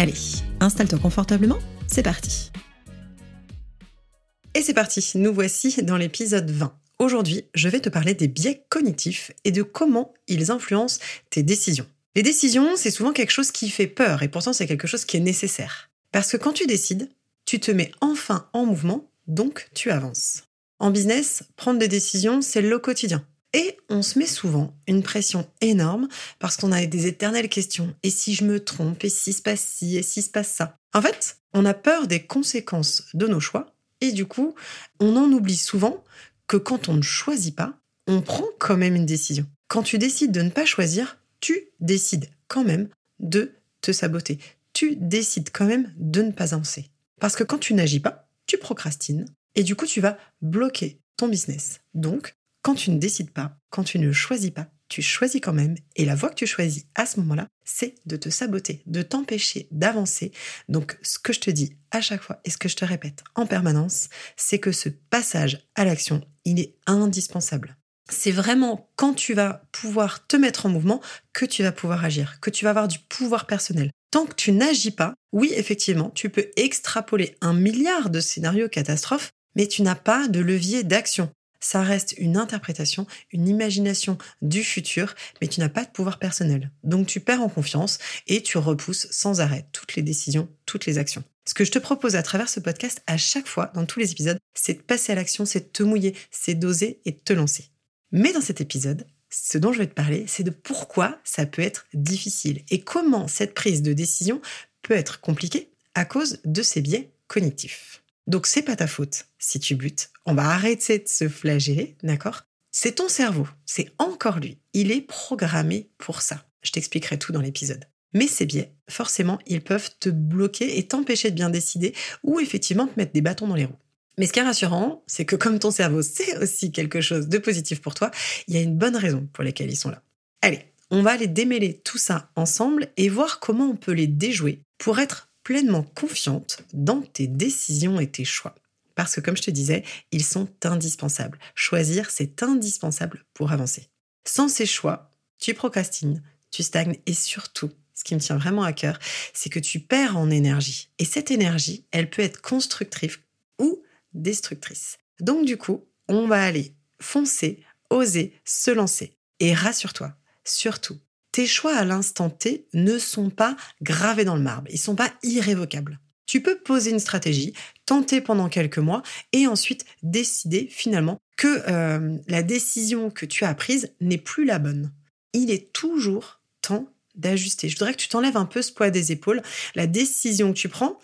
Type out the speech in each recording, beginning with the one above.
Allez, installe-toi confortablement c'est parti Et c'est parti, nous voici dans l'épisode 20. Aujourd'hui, je vais te parler des biais cognitifs et de comment ils influencent tes décisions. Les décisions, c'est souvent quelque chose qui fait peur et pourtant c'est quelque chose qui est nécessaire. Parce que quand tu décides, tu te mets enfin en mouvement, donc tu avances. En business, prendre des décisions, c'est le quotidien. Et on se met souvent une pression énorme parce qu'on a des éternelles questions. Et si je me trompe? Et si se passe ci? Et si se passe ça? En fait, on a peur des conséquences de nos choix. Et du coup, on en oublie souvent que quand on ne choisit pas, on prend quand même une décision. Quand tu décides de ne pas choisir, tu décides quand même de te saboter. Tu décides quand même de ne pas avancer. Parce que quand tu n'agis pas, tu procrastines et du coup tu vas bloquer ton business. Donc, quand tu ne décides pas, quand tu ne choisis pas, tu choisis quand même. Et la voie que tu choisis à ce moment-là, c'est de te saboter, de t'empêcher d'avancer. Donc, ce que je te dis à chaque fois et ce que je te répète en permanence, c'est que ce passage à l'action, il est indispensable. C'est vraiment quand tu vas pouvoir te mettre en mouvement que tu vas pouvoir agir, que tu vas avoir du pouvoir personnel. Tant que tu n'agis pas, oui, effectivement, tu peux extrapoler un milliard de scénarios catastrophes, mais tu n'as pas de levier d'action ça reste une interprétation, une imagination du futur, mais tu n'as pas de pouvoir personnel. Donc tu perds en confiance et tu repousses sans arrêt toutes les décisions, toutes les actions. Ce que je te propose à travers ce podcast, à chaque fois, dans tous les épisodes, c'est de passer à l'action, c'est de te mouiller, c'est d'oser et de te lancer. Mais dans cet épisode, ce dont je vais te parler, c'est de pourquoi ça peut être difficile et comment cette prise de décision peut être compliquée à cause de ces biais cognitifs. Donc c'est pas ta faute si tu butes. On va arrêter de se flageller, d'accord? C'est ton cerveau, c'est encore lui. Il est programmé pour ça. Je t'expliquerai tout dans l'épisode. Mais ces biais, forcément, ils peuvent te bloquer et t'empêcher de bien décider ou effectivement te mettre des bâtons dans les roues. Mais ce qui est rassurant, c'est que comme ton cerveau c'est aussi quelque chose de positif pour toi, il y a une bonne raison pour laquelle ils sont là. Allez, on va aller démêler tout ça ensemble et voir comment on peut les déjouer pour être pleinement confiante dans tes décisions et tes choix. Parce que comme je te disais, ils sont indispensables. Choisir, c'est indispensable pour avancer. Sans ces choix, tu procrastines, tu stagnes et surtout, ce qui me tient vraiment à cœur, c'est que tu perds en énergie. Et cette énergie, elle peut être constructive ou destructrice. Donc du coup, on va aller foncer, oser, se lancer. Et rassure-toi, surtout, tes choix à l'instant T ne sont pas gravés dans le marbre, ils sont pas irrévocables. Tu peux poser une stratégie, tenter pendant quelques mois et ensuite décider finalement que euh, la décision que tu as prise n'est plus la bonne. Il est toujours temps d'ajuster. Je voudrais que tu t'enlèves un peu ce poids des épaules. La décision que tu prends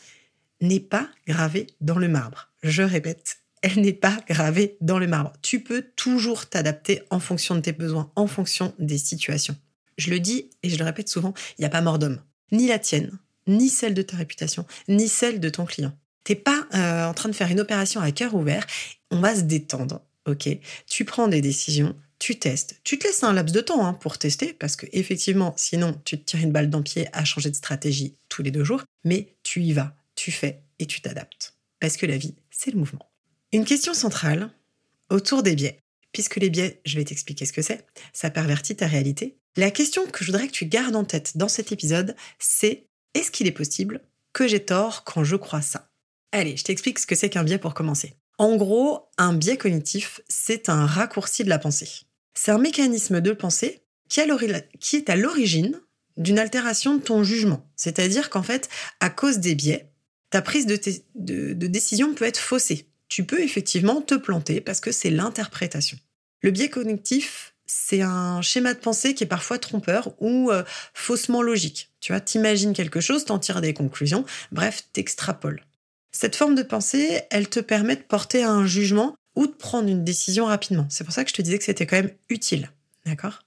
n'est pas gravée dans le marbre. Je répète, elle n'est pas gravée dans le marbre. Tu peux toujours t'adapter en fonction de tes besoins, en fonction des situations. Je le dis et je le répète souvent, il n'y a pas mort d'homme. Ni la tienne, ni celle de ta réputation, ni celle de ton client. T'es pas euh, en train de faire une opération à cœur ouvert. On va se détendre, ok? Tu prends des décisions, tu testes. Tu te laisses un laps de temps hein, pour tester, parce que effectivement, sinon, tu te tires une balle dans le pied à changer de stratégie tous les deux jours. Mais tu y vas, tu fais et tu t'adaptes. Parce que la vie, c'est le mouvement. Une question centrale autour des biais. Puisque les biais, je vais t'expliquer ce que c'est, ça pervertit ta réalité, la question que je voudrais que tu gardes en tête dans cet épisode, c'est est-ce qu'il est possible que j'ai tort quand je crois ça? Allez, je t'explique ce que c'est qu'un biais pour commencer. En gros, un biais cognitif, c'est un raccourci de la pensée. C'est un mécanisme de pensée qui, est à l'origine d'une altération de ton jugement. C'est-à-dire qu'en fait, à cause des biais, ta prise de, décision peut être faussée. Tu peux effectivement te planter parce que c'est l'interprétation. Le biais cognitif, c'est un schéma de pensée qui est parfois trompeur ou euh, faussement logique. Tu vois, t'imagines quelque chose, t'en tires des conclusions, bref, t'extrapoles. Cette forme de pensée, elle te permet de porter un jugement ou de prendre une décision rapidement. C'est pour ça que je te disais que c'était quand même utile. D'accord?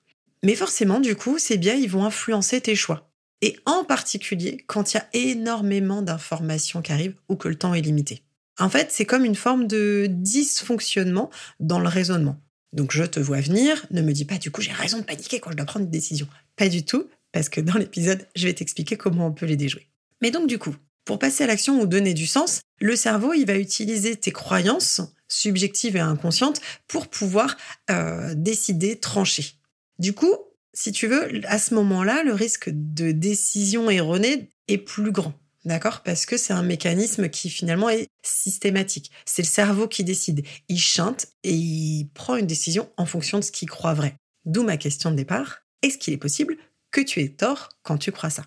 Mais forcément, du coup, ces biais, ils vont influencer tes choix. et en particulier quand il y a énormément d'informations qui arrivent ou que le temps est limité. En fait, c'est comme une forme de dysfonctionnement dans le raisonnement. Donc je te vois venir, ne me dis pas du coup j'ai raison de paniquer quand je dois prendre une décision. Pas du tout, parce que dans l'épisode, je vais t'expliquer comment on peut les déjouer. Mais donc du coup, pour passer à l'action ou donner du sens, le cerveau, il va utiliser tes croyances subjectives et inconscientes pour pouvoir euh, décider, trancher. Du coup, si tu veux, à ce moment-là, le risque de décision erronée est plus grand. D'accord? Parce que c'est un mécanisme qui finalement est systématique. C'est le cerveau qui décide. Il chante et il prend une décision en fonction de ce qu'il croit vrai. D'où ma question de départ. Est-ce qu'il est possible que tu aies tort quand tu crois ça?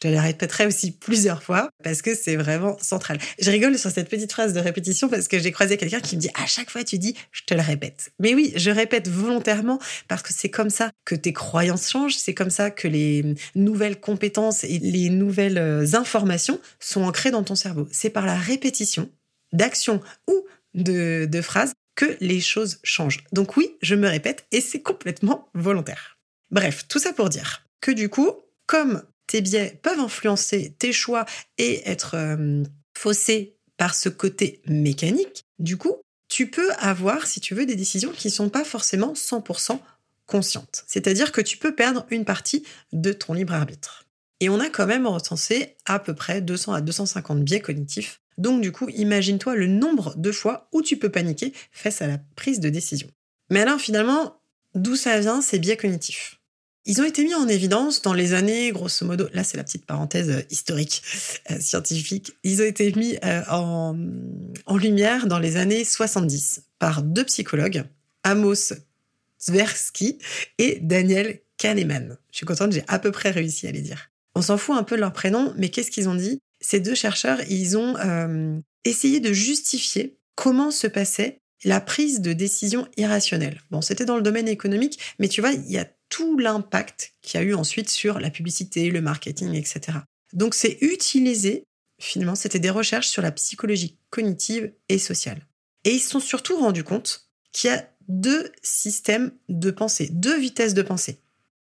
Te le répéterai aussi plusieurs fois parce que c'est vraiment central. Je rigole sur cette petite phrase de répétition parce que j'ai croisé quelqu'un qui me dit à chaque fois tu dis je te le répète. Mais oui, je répète volontairement parce que c'est comme ça que tes croyances changent, c'est comme ça que les nouvelles compétences et les nouvelles euh, informations sont ancrées dans ton cerveau. C'est par la répétition d'actions ou de phrases que les choses changent. Donc oui, je me répète et c'est complètement volontaire. Bref, tout ça pour dire que du coup, comme tes biais peuvent influencer tes choix et être euh, faussés par ce côté mécanique, du coup, tu peux avoir, si tu veux, des décisions qui ne sont pas forcément 100% conscientes. C'est-à-dire que tu peux perdre une partie de ton libre arbitre. Et on a quand même recensé à peu près 200 à 250 biais cognitifs. Donc du coup, imagine-toi le nombre de fois où tu peux paniquer face à la prise de décision. Mais alors finalement, d'où ça vient ces biais cognitifs? Ils ont été mis en évidence dans les années, grosso modo, là c'est la petite parenthèse euh, historique, euh, scientifique, ils ont été mis euh, en, lumière dans les années 70 par deux psychologues, Amos Tversky et Daniel Kahneman. Je suis contente, j'ai à peu près réussi à les dire. On s'en fout un peu de leur prénom, mais qu'est-ce qu'ils ont dit? Ces deux chercheurs, ils ont essayé de justifier comment se passait la prise de décision irrationnelle. Bon, c'était dans le domaine économique, mais tu vois, il y a tout l'impact qu'il y a eu ensuite sur la publicité, le marketing, etc. Donc c'est utilisé, finalement, c'était des recherches sur la psychologie cognitive et sociale. Et ils se sont surtout rendus compte qu'il y a deux systèmes de pensée, deux vitesses de pensée.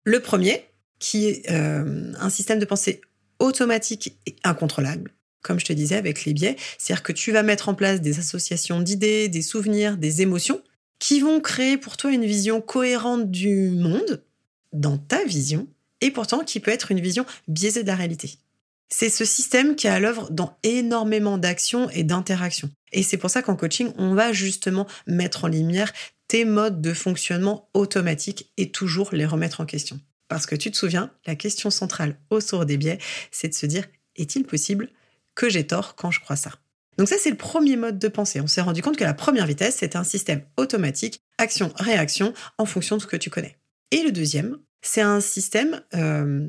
Le premier, qui est euh, un système de pensée automatique et incontrôlable, comme je te disais avec les biais, c'est-à-dire que tu vas mettre en place des associations d'idées, des souvenirs, des émotions qui vont créer pour toi une vision cohérente du monde dans ta vision et pourtant qui peut être une vision biaisée de la réalité. C'est ce système qui est à l'œuvre dans énormément d'actions et d'interactions. Et c'est pour ça qu'en coaching, on va justement mettre en lumière tes modes de fonctionnement automatiques et toujours les remettre en question. Parce que tu te souviens, la question centrale au sourd des biais, c'est de se dire, est-il possible que j'ai tort quand je crois ça? Donc ça, c'est le premier mode de pensée. On s'est rendu compte que la première vitesse, c'était un système automatique, action-réaction, en fonction de ce que tu connais. Et le deuxième, c'est un système euh,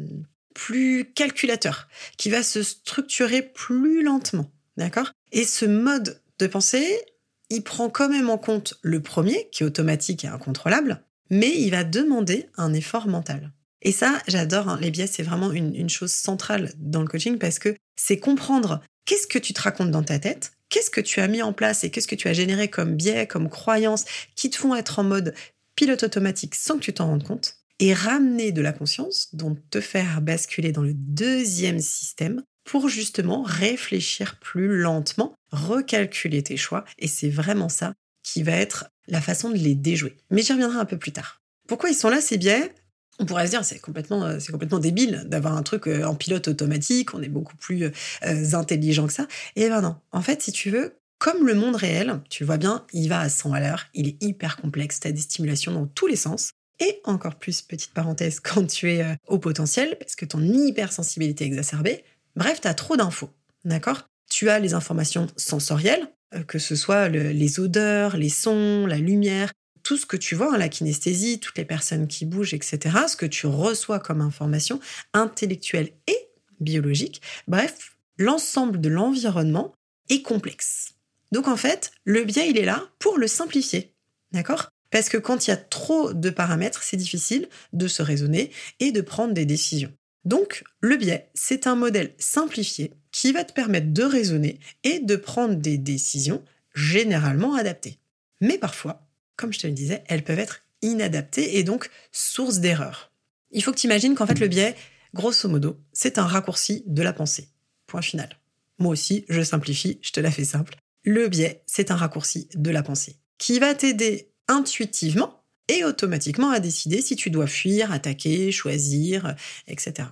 plus calculateur, qui va se structurer plus lentement. D'accord? Et ce mode de pensée, il prend quand même en compte le premier, qui est automatique et incontrôlable, mais il va demander un effort mental. Et ça, j'adore, hein. les biais, c'est vraiment une, une, chose centrale dans le coaching parce que c'est comprendre qu'est-ce que tu te racontes dans ta tête, qu'est-ce que tu as mis en place et qu'est-ce que tu as généré comme biais, comme croyances qui te font être en mode pilote automatique sans que tu t'en rendes compte, et ramener de la conscience, donc te faire basculer dans le deuxième système pour justement réfléchir plus lentement, recalculer tes choix, et c'est vraiment ça qui va être la façon de les déjouer. Mais j'y reviendrai un peu plus tard. Pourquoi ils sont là ces biais? On pourrait se dire c'est complètement euh, c'est complètement débile d'avoir un truc euh, en pilote automatique, on est beaucoup plus euh, intelligent que ça. Et ben non, en fait si tu veux, comme le monde réel, tu vois bien, il va à 100 à l'heure, il est hyper complexe, tu as des stimulations dans tous les sens. Et encore plus, petite parenthèse, quand tu es euh, au potentiel, parce que ton hypersensibilité est exacerbée, bref, tu as trop d'infos, d'accord? Tu as les informations sensorielles, euh, que ce soit les odeurs, les sons, la lumière, tout ce que tu vois, hein, la kinesthésie, toutes les personnes qui bougent, etc., ce que tu reçois comme information intellectuelle et biologique, bref, l'ensemble de l'environnement est complexe. Donc en fait, le biais, il est là pour le simplifier. D'accord? Parce que quand il y a trop de paramètres, c'est difficile de se raisonner et de prendre des décisions. Donc, le biais, c'est un modèle simplifié qui va te permettre de raisonner et de prendre des décisions généralement adaptées. Mais parfois, comme je te le disais, elles peuvent être inadaptées et donc source d'erreurs. Il faut que tu imagines qu'en fait, le biais, Grosso modo, c'est un raccourci de la pensée. Point final. Moi aussi, je simplifie, je te la fais simple. Le biais, c'est un raccourci de la pensée qui va t'aider intuitivement et automatiquement à décider si tu dois fuir, attaquer, choisir, etc.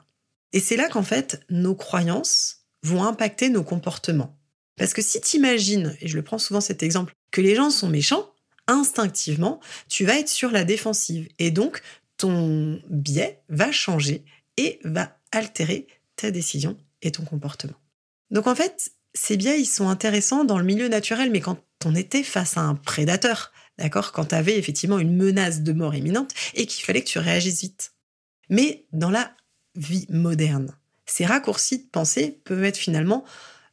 Et c'est là qu'en fait, nos croyances vont impacter nos comportements. Parce que si tu imagines, et je le prends souvent cet exemple, que les gens sont méchants, instinctivement, tu vas être sur la défensive. Et donc, ton biais va changer et va altérer ta décision et ton comportement. Donc en fait, ces biais, ils sont intéressants dans le milieu naturel, mais quand on était face à un prédateur, d'accord Quand tu avais effectivement une menace de mort imminente et qu'il fallait que tu réagisses vite. Mais dans la vie moderne, ces raccourcis de pensée peuvent être finalement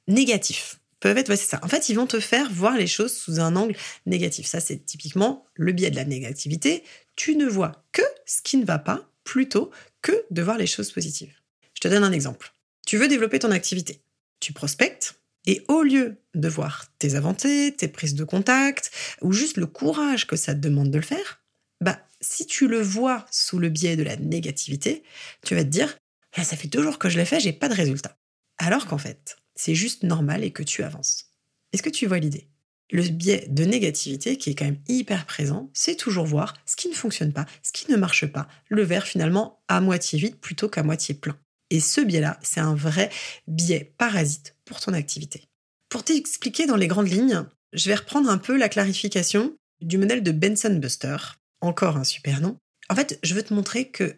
négatifs. Peuvent être, c'est ça. En fait, ils vont te faire voir les choses sous un angle négatif. Ça, c'est typiquement le biais de la négativité. Tu ne vois que ce qui ne va pas plutôt que de voir les choses positives. Je te donne un exemple. Tu veux développer ton activité. Tu prospectes, et au lieu de voir tes avancées, tes prises de contact, ou juste le courage que ça te demande de le faire, bah, si tu le vois sous le biais de la négativité, tu vas te dire, ah, ça fait deux jours que je l'ai fait, j'ai pas de résultat. Alors qu'en fait, c'est juste normal et que tu avances. Est-ce que tu vois l'idée? Le biais de négativité qui est quand même hyper présent, c'est toujours voir ce qui ne fonctionne pas, ce qui ne marche pas, le verre finalement à moitié vide plutôt qu'à moitié plein. Et ce biais-là, c'est un vrai biais parasite pour ton activité. Pour t'expliquer dans les grandes lignes, je vais reprendre un peu la clarification du modèle de Benson Buster. Encore un super nom. En fait, je veux te montrer que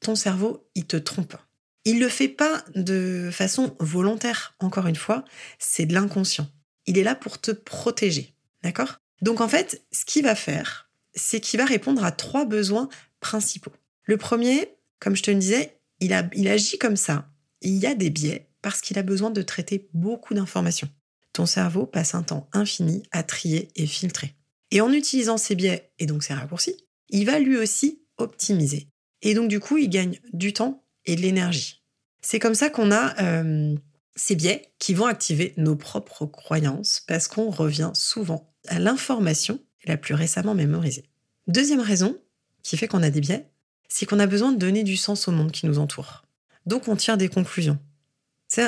ton cerveau, il te trompe. Il le fait pas de façon volontaire, encore une fois, c'est de l'inconscient. Il est là pour te protéger. D'accord? Donc en fait, ce qu'il va faire, c'est qu'il va répondre à trois besoins principaux. Le premier, comme je te le disais, il, agit comme ça. Il y a des biais parce qu'il a besoin de traiter beaucoup d'informations. Ton cerveau passe un temps infini à trier et filtrer. Et en utilisant ces biais et donc ces raccourcis, il va lui aussi optimiser. Et donc du coup, il gagne du temps et de l'énergie. C'est comme ça qu'on a euh, ces biais qui vont activer nos propres croyances parce qu'on revient souvent à l'information la plus récemment mémorisée. Deuxième raison qui fait qu'on a des biais, c'est qu'on a besoin de donner du sens au monde qui nous entoure. Donc on tire des conclusions.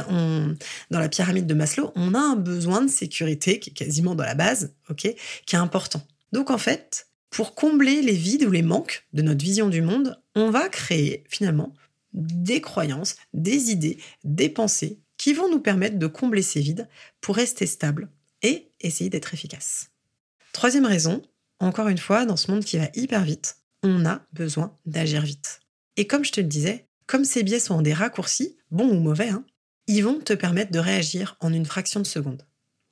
On, dans la pyramide de Maslow, on a un besoin de sécurité qui est quasiment dans la base, qui est important. Donc en fait, pour combler les vides ou les manques de notre vision du monde, on va créer finalement des croyances, des idées, des pensées qui vont nous permettre de combler ces vides pour rester stable et essayer d'être efficace. Troisième raison, encore une fois, dans ce monde qui va hyper vite, on a besoin d'agir vite. Et comme je te le disais, comme ces biais sont des raccourcis, bons ou mauvais, hein, ils vont te permettre de réagir en une fraction de seconde.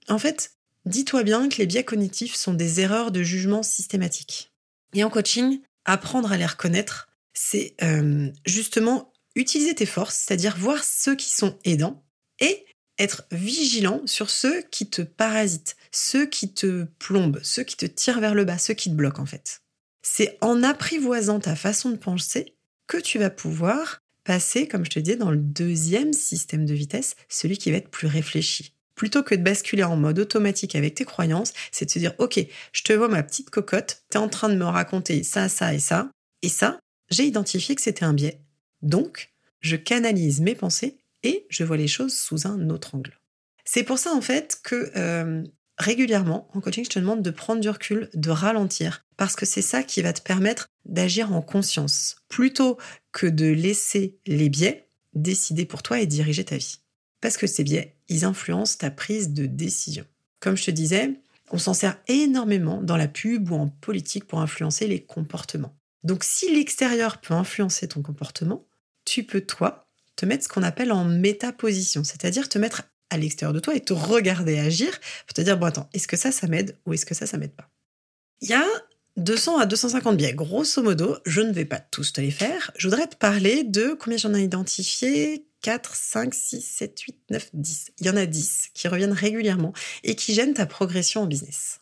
En fait, dis-toi bien que les biais cognitifs sont des erreurs de jugement systématiques. Et en coaching, apprendre à les reconnaître, c'est euh, justement utiliser tes forces, c'est-à-dire voir ceux qui sont aidants et être vigilant sur ceux qui te parasitent, ceux qui te plombent, ceux qui te tirent vers le bas, ceux qui te bloquent en fait. C'est en apprivoisant ta façon de penser que tu vas pouvoir passer, comme je te disais, dans le deuxième système de vitesse, celui qui va être plus réfléchi. Plutôt que de basculer en mode automatique avec tes croyances, c'est de se dire, OK, je te vois ma petite cocotte, tu es en train de me raconter ça, ça et ça, et ça, j'ai identifié que c'était un biais. Donc, je canalise mes pensées et je vois les choses sous un autre angle. C'est pour ça, en fait, que euh, régulièrement, en coaching, je te demande de prendre du recul, de ralentir, parce que c'est ça qui va te permettre d'agir en conscience, plutôt que de laisser les biais décider pour toi et diriger ta vie. Parce que ces biais, ils influencent ta prise de décision. Comme je te disais, on s'en sert énormément dans la pub ou en politique pour influencer les comportements. Donc si l'extérieur peut influencer ton comportement, tu peux, toi, te mettre ce qu'on appelle en métaposition, c'est-à-dire te mettre à l'extérieur de toi et te regarder agir pour te dire, bon attends, est-ce que ça, ça m'aide ou est-ce que ça, ça m'aide pas? Il y a 200 à 250 biais, grosso modo, je ne vais pas tous te les faire. Je voudrais te parler de combien j'en ai identifié? 4, 5, 6, 7, 8, 9, 10. Il y en a 10 qui reviennent régulièrement et qui gênent ta progression en business.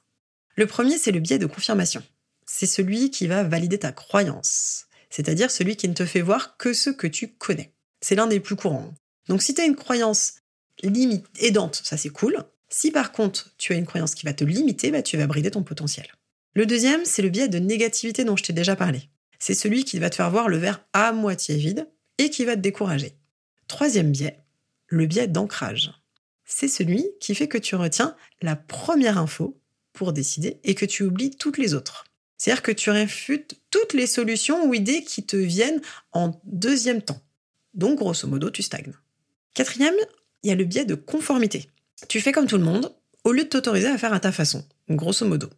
Le premier, c'est le biais de confirmation. C'est celui qui va valider ta croyance, c'est-à-dire celui qui ne te fait voir que ce que tu connais. C'est l'un des plus courants. Donc si tu as une croyance limite, aidante, ça c'est cool. Si par contre tu as une croyance qui va te limiter, bah, tu vas brider ton potentiel. Le deuxième, c'est le biais de négativité dont je t'ai déjà parlé. C'est celui qui va te faire voir le verre à moitié vide et qui va te décourager. Troisième biais, le biais d'ancrage. C'est celui qui fait que tu retiens la première info pour décider et que tu oublies toutes les autres. C'est-à-dire que tu réfutes toutes les solutions ou idées qui te viennent en deuxième temps. Donc, grosso modo, tu stagnes. Quatrième, il y a le biais de conformité. Tu fais comme tout le monde au lieu de t'autoriser à faire à ta façon, grosso modo.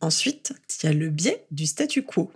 Ensuite, il y a le biais du statu quo,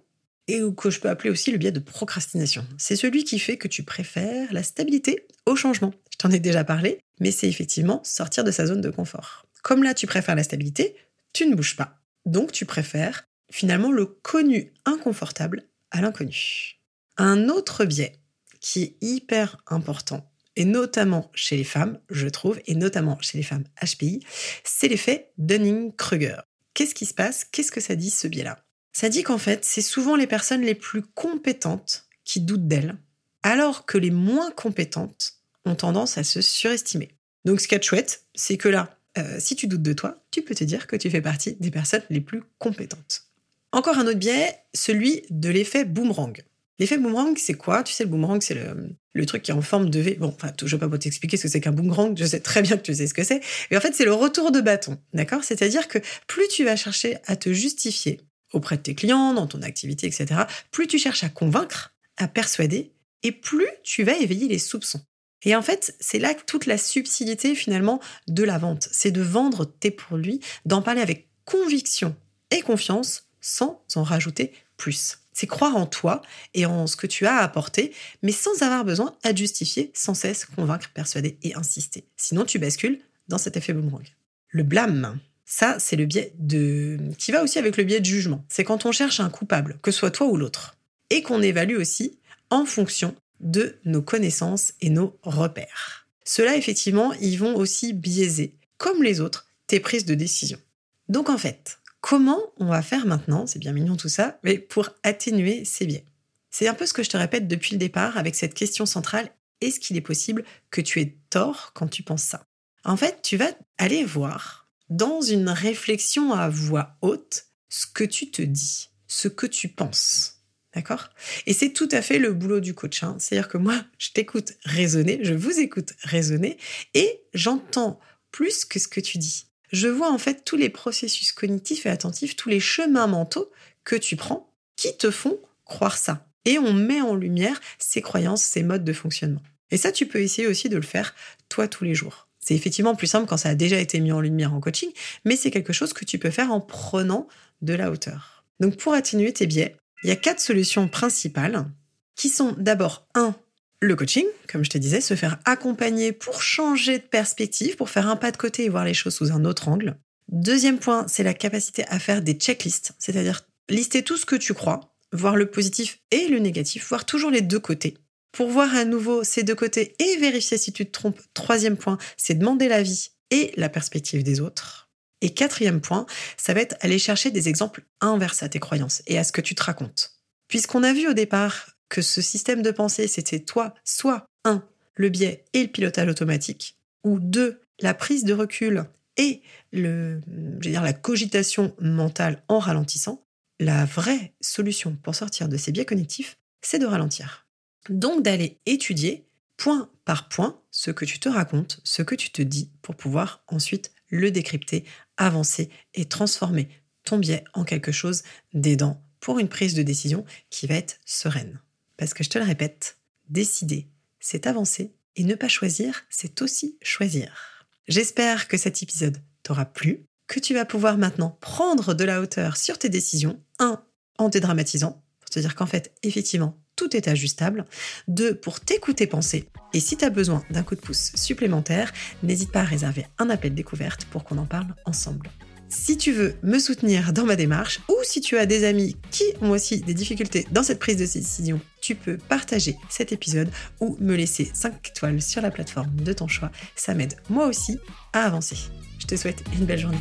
et que je peux appeler aussi le biais de procrastination. C'est celui qui fait que tu préfères la stabilité au changement. Je t'en ai déjà parlé, mais c'est effectivement sortir de sa zone de confort. Comme là, tu préfères la stabilité, tu ne bouges pas. Donc, tu préfères finalement le connu inconfortable à l'inconnu. Un autre biais qui est hyper important, et notamment chez les femmes, je trouve, et notamment chez les femmes HPI, c'est l'effet Dunning-Kruger. Qu'est-ce qui se passe? Qu'est-ce que ça dit ce biais-là? Ça dit qu'en fait, c'est souvent les personnes les plus compétentes qui doutent d'elles, alors que les moins compétentes ont tendance à se surestimer. Donc ce qui est chouette, c'est que là, euh, si tu doutes de toi, tu peux te dire que tu fais partie des personnes les plus compétentes. Encore un autre biais, celui de l'effet boomerang. L'effet boomerang, c'est quoi? Tu sais, le boomerang, c'est le, truc qui est en forme de V. Bon, enfin, je vais pas t'expliquer ce que c'est qu'un boomerang, je sais très bien que tu sais ce que c'est. Mais en fait, c'est le retour de bâton, d'accord? C'est-à-dire que plus tu vas chercher à te justifier auprès de tes clients, dans ton activité, etc., plus tu cherches à convaincre, à persuader, et plus tu vas éveiller les soupçons. Et en fait, c'est là toute la subtilité finalement de la vente. C'est de vendre tes produits, d'en parler avec conviction et confiance sans en rajouter plus. C'est croire en toi et en ce que tu as à apporter, mais sans avoir besoin à justifier, sans cesse convaincre, persuader et insister. Sinon, tu bascules dans cet effet boomerang. Le blâme, ça, c'est le biais de. qui va aussi avec le biais de jugement. C'est quand on cherche un coupable, que ce soit toi ou l'autre, et qu'on évalue aussi en fonction de nos connaissances et nos repères. Ceux-là, effectivement, ils vont aussi biaiser, comme les autres, tes prises de décision. Donc en fait, comment on va faire maintenant, c'est bien mignon tout ça, mais pour atténuer ces biais? C'est un peu ce que je te répète depuis le départ avec cette question centrale, est-ce qu'il est possible que tu aies tort quand tu penses ça? En fait, tu vas aller voir dans une réflexion à voix haute ce que tu te dis, ce que tu penses. D'accord? Et c'est tout à fait le boulot du coach. Hein. C'est-à-dire que moi, je t'écoute raisonner, je vous écoute raisonner, et j'entends plus que ce que tu dis. Je vois en fait tous les processus cognitifs et attentifs, tous les chemins mentaux que tu prends qui te font croire ça. Et on met en lumière ces croyances, ces modes de fonctionnement. Et ça, tu peux essayer aussi de le faire toi tous les jours. C'est effectivement plus simple quand ça a déjà été mis en lumière en coaching, mais c'est quelque chose que tu peux faire en prenant de la hauteur. Donc pour atténuer tes biais, il y a quatre solutions principales qui sont d'abord un, le coaching, comme je te disais, se faire accompagner pour changer de perspective, pour faire un pas de côté et voir les choses sous un autre angle. Deuxième point, c'est la capacité à faire des checklists, c'est-à-dire lister tout ce que tu crois, voir le positif et le négatif, voir toujours les deux côtés. Pour voir à nouveau ces deux côtés et vérifier si tu te trompes, troisième point, c'est demander l'avis et la perspective des autres. Et quatrième point, ça va être aller chercher des exemples inverses à tes croyances et à ce que tu te racontes. Puisqu'on a vu au départ que ce système de pensée, c'était toi, soit un, le biais et le pilotage automatique, ou deux, la prise de recul et le, la cogitation mentale en ralentissant, la vraie solution pour sortir de ces biais cognitifs, c'est de ralentir. Donc d'aller étudier point par point ce que tu te racontes, ce que tu te dis, pour pouvoir ensuite le décrypter, avancer et transformer ton biais en quelque chose d'aidant pour une prise de décision qui va être sereine. Parce que je te le répète, décider, c'est avancer et ne pas choisir, c'est aussi choisir. J'espère que cet épisode t'aura plu, que tu vas pouvoir maintenant prendre de la hauteur sur tes décisions, un, en dédramatisant, pour te dire qu'en fait, effectivement, tout est ajustable. Deux, pour t'écouter penser. Et si tu as besoin d'un coup de pouce supplémentaire, n'hésite pas à réserver un appel découverte pour qu'on en parle ensemble. Si tu veux me soutenir dans ma démarche ou si tu as des amis qui ont aussi des difficultés dans cette prise de décision, tu peux partager cet épisode ou me laisser 5 étoiles sur la plateforme de ton choix. Ça m'aide moi aussi à avancer. Je te souhaite une belle journée.